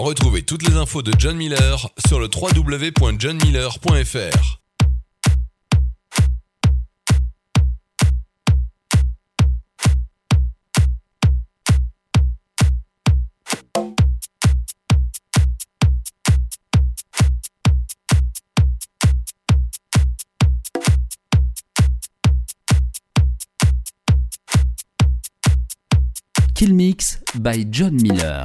Retrouvez toutes les infos de John Miller sur le www.johnmiller.fr. Kill Mix by John Miller.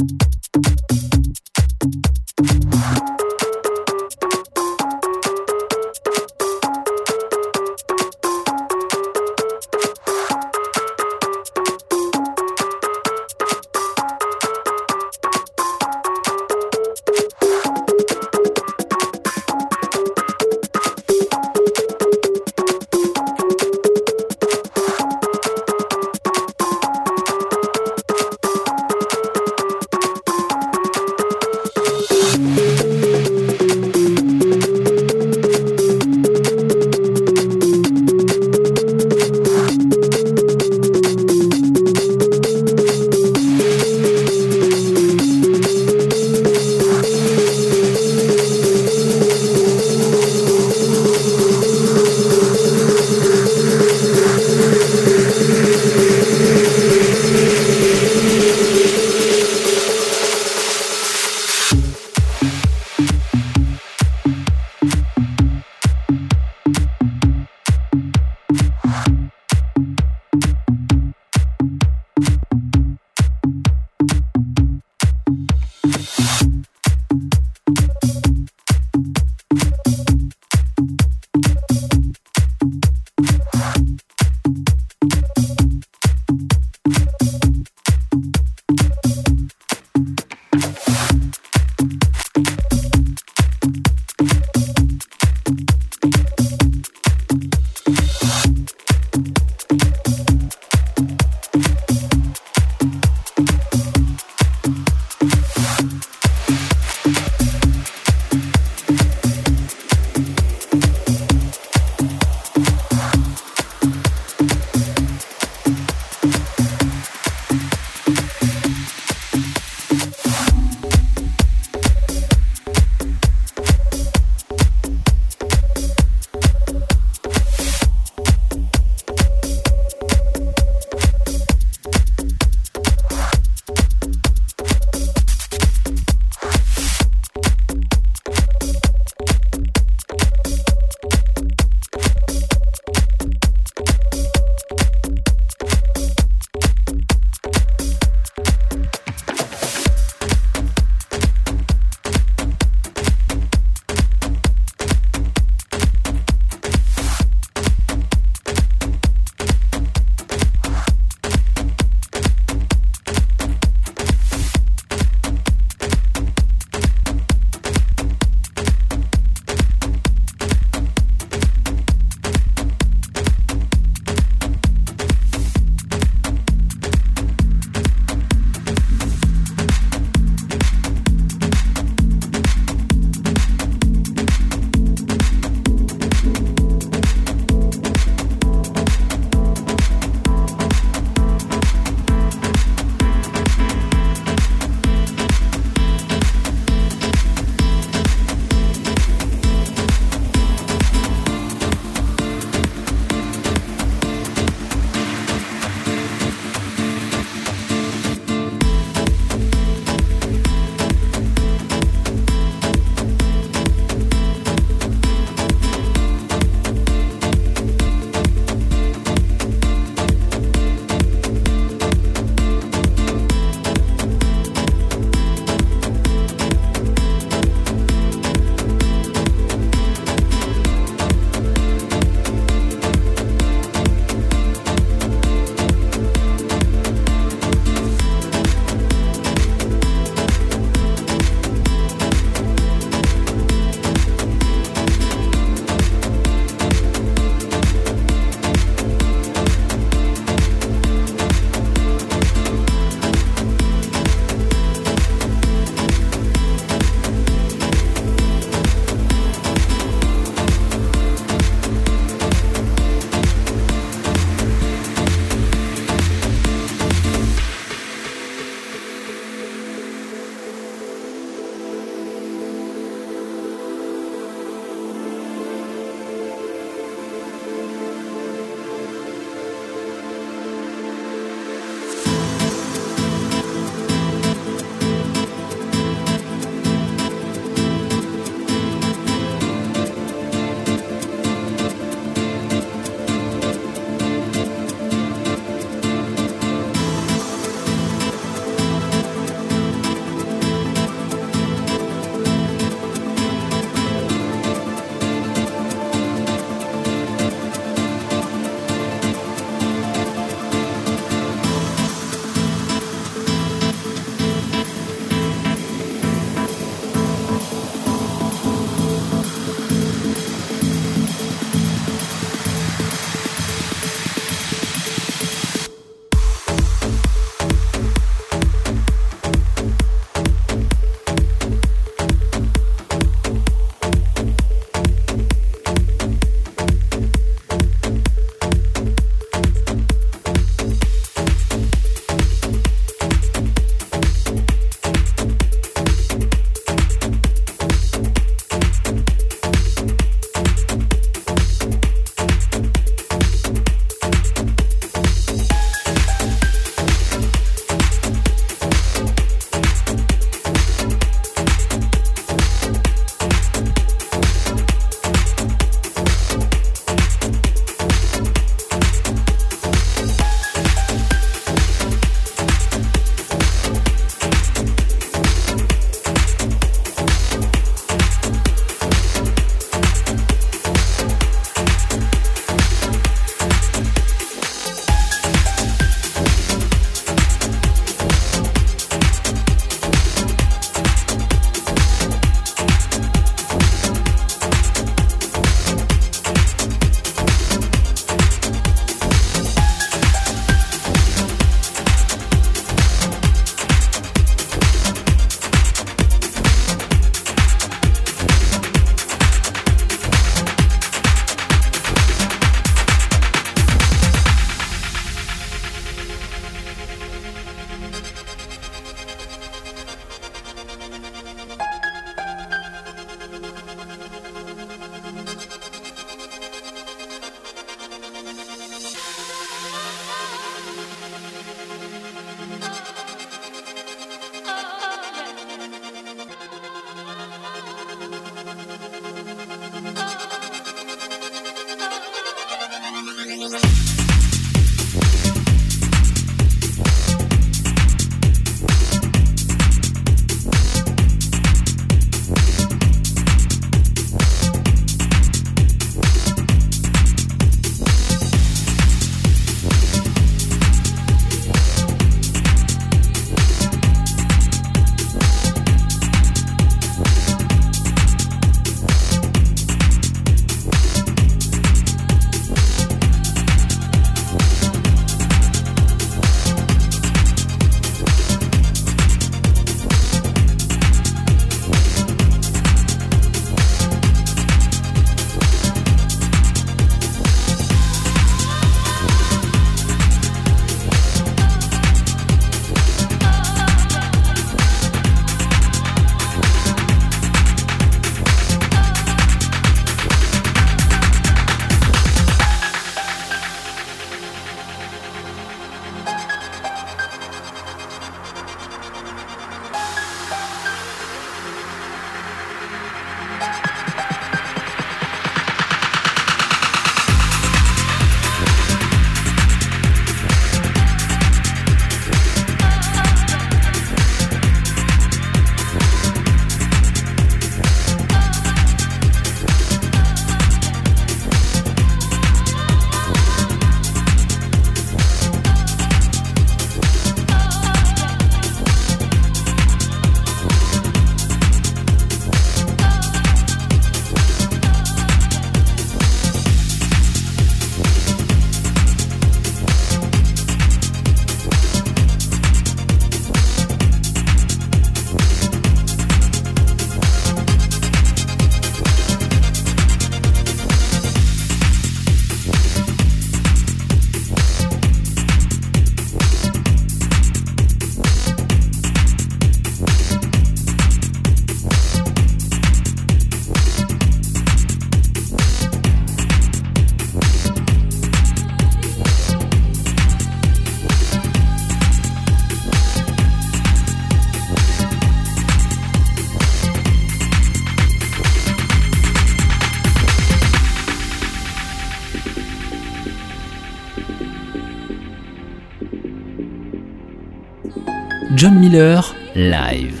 Live.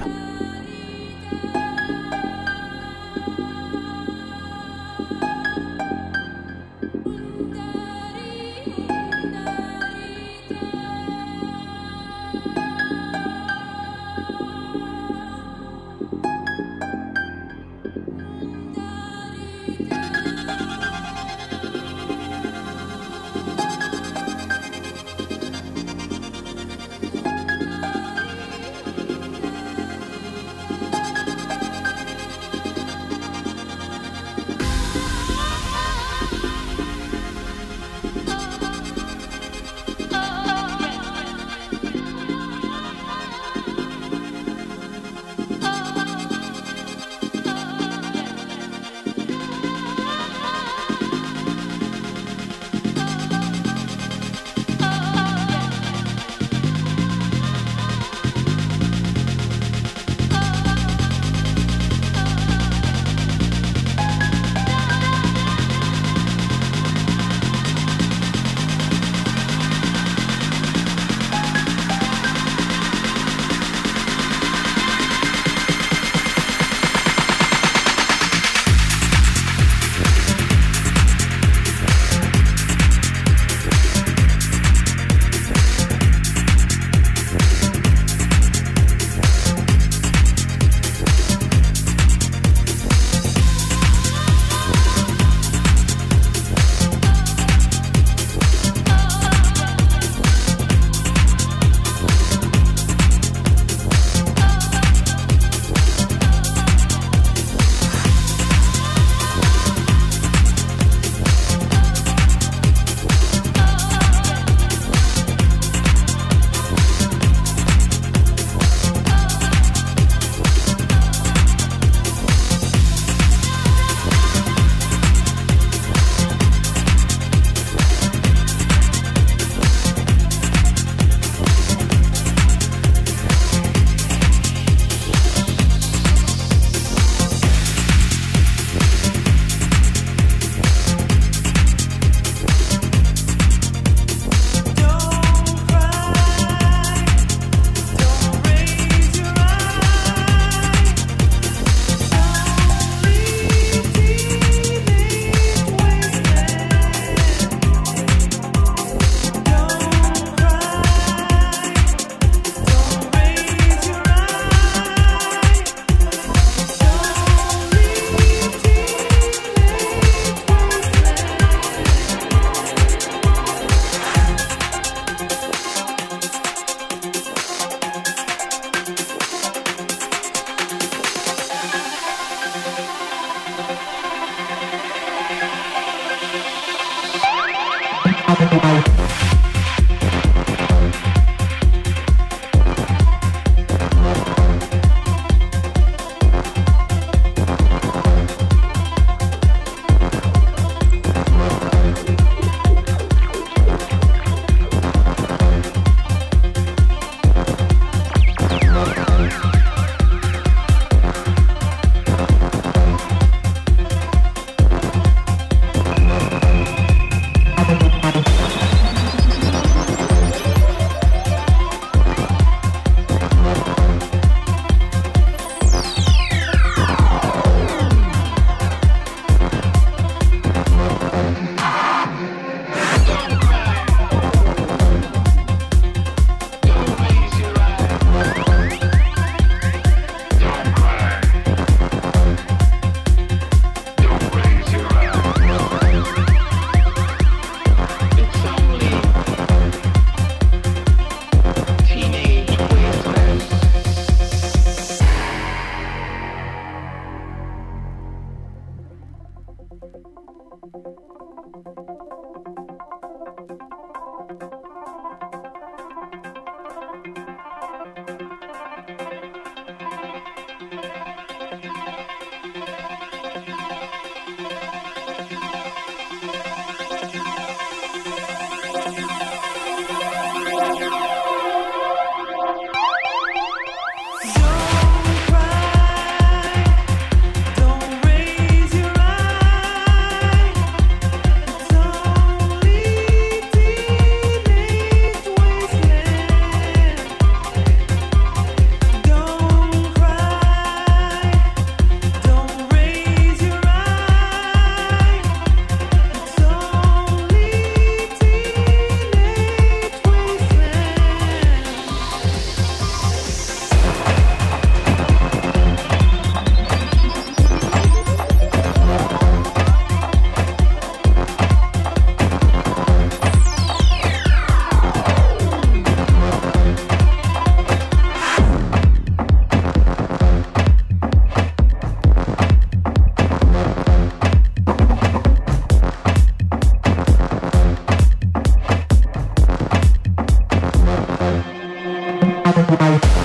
Bye.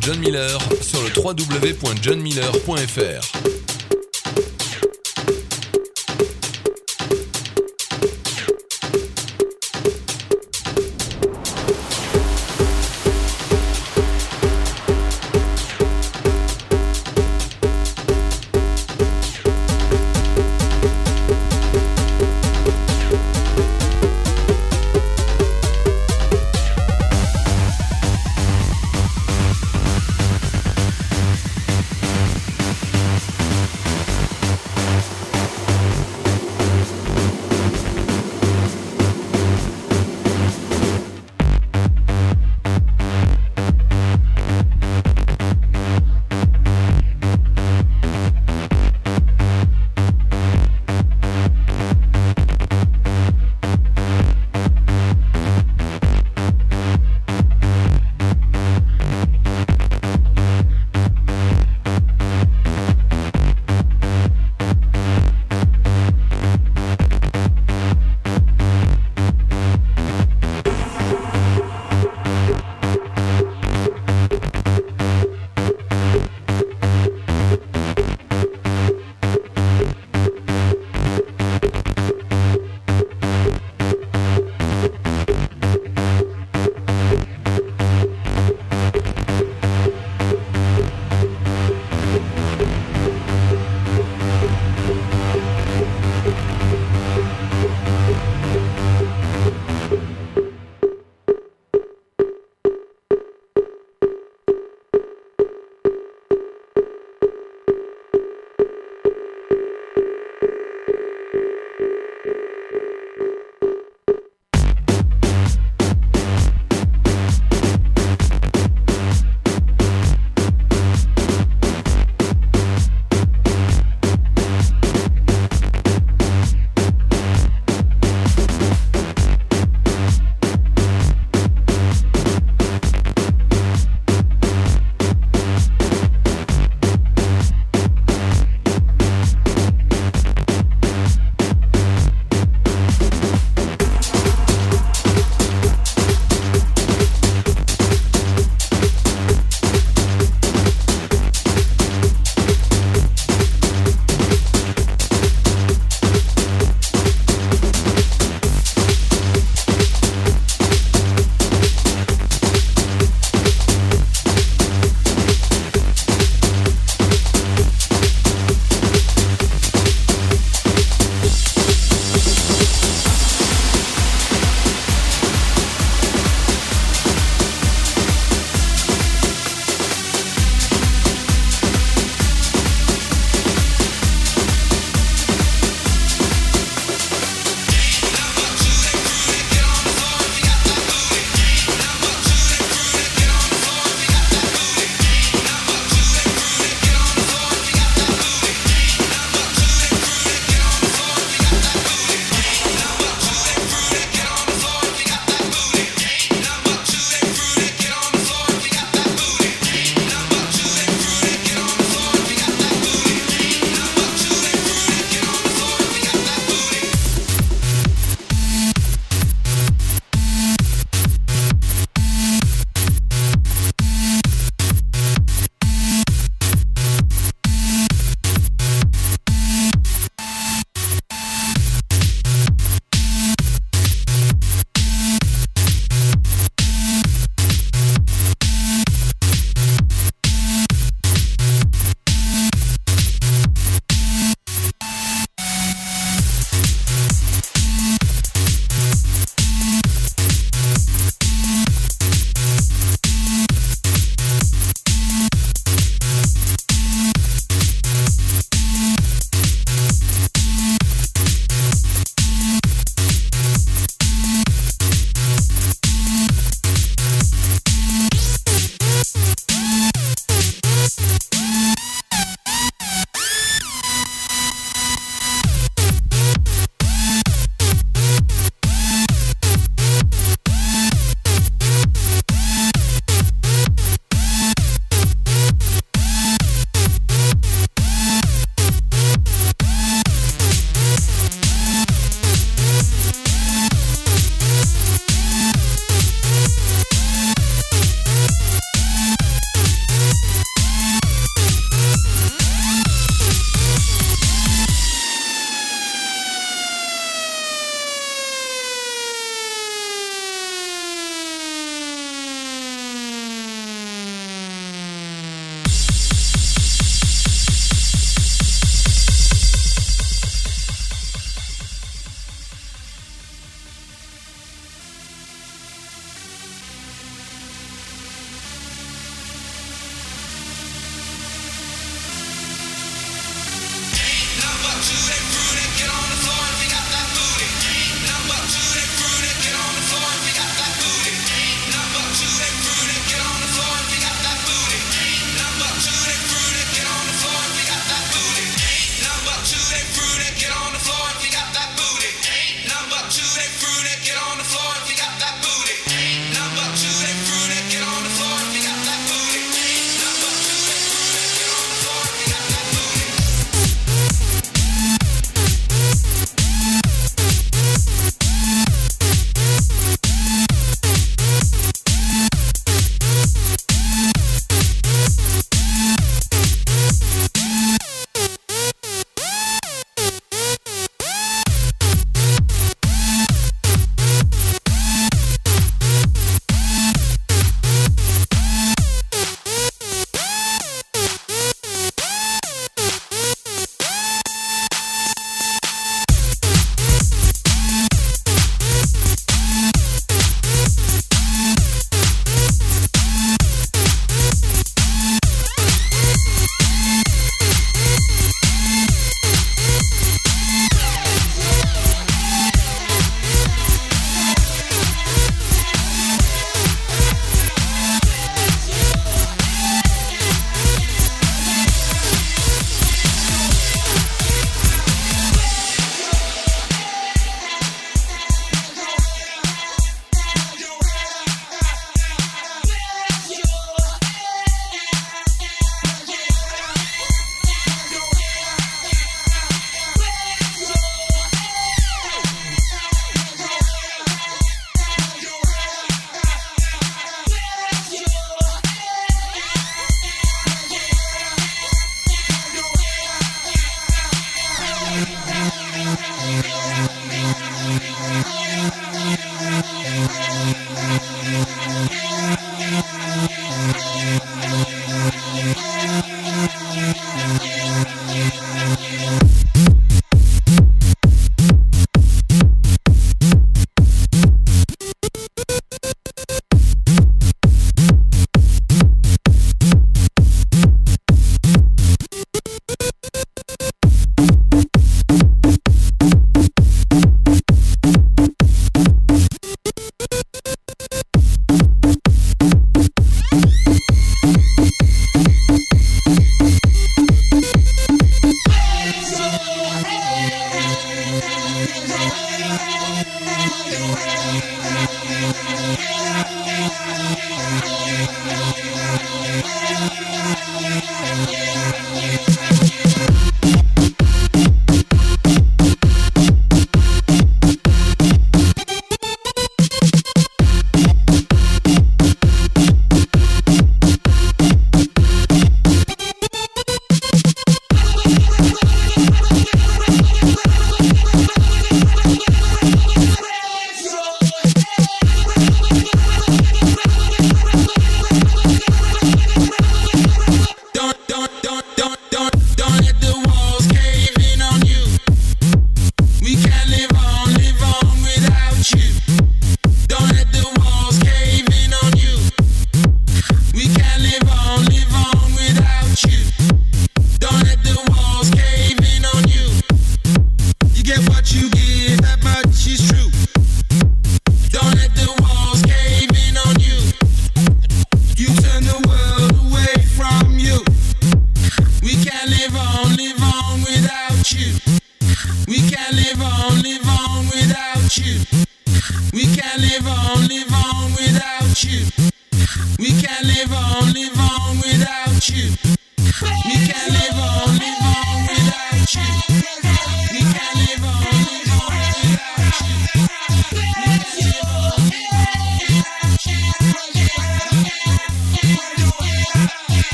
John Miller sur le www.johnmiller.fr.